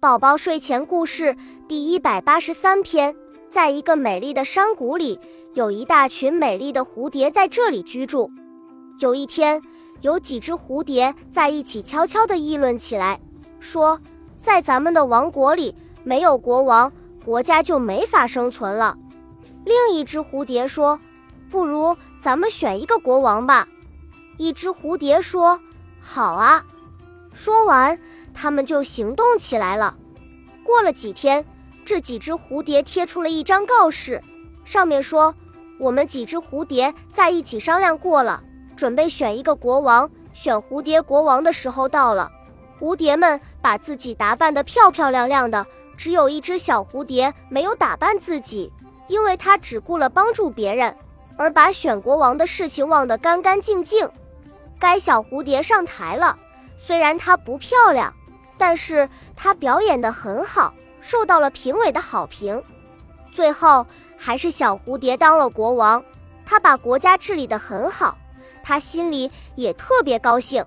宝宝睡前故事第一百八十三篇，在一个美丽的山谷里，有一大群美丽的蝴蝶在这里居住。有一天，有几只蝴蝶在一起悄悄地议论起来，说：“在咱们的王国里，没有国王，国家就没法生存了。”另一只蝴蝶说：“不如咱们选一个国王吧。”一只蝴蝶说：“好啊。”说完。他们就行动起来了。过了几天，这几只蝴蝶贴出了一张告示，上面说：“我们几只蝴蝶在一起商量过了，准备选一个国王。选蝴蝶国王的时候到了。”蝴蝶们把自己打扮得漂漂亮亮的，只有一只小蝴蝶没有打扮自己，因为它只顾了帮助别人，而把选国王的事情忘得干干净净。该小蝴蝶上台了，虽然它不漂亮。但是他表演的很好，受到了评委的好评。最后还是小蝴蝶当了国王，他把国家治理的很好，他心里也特别高兴。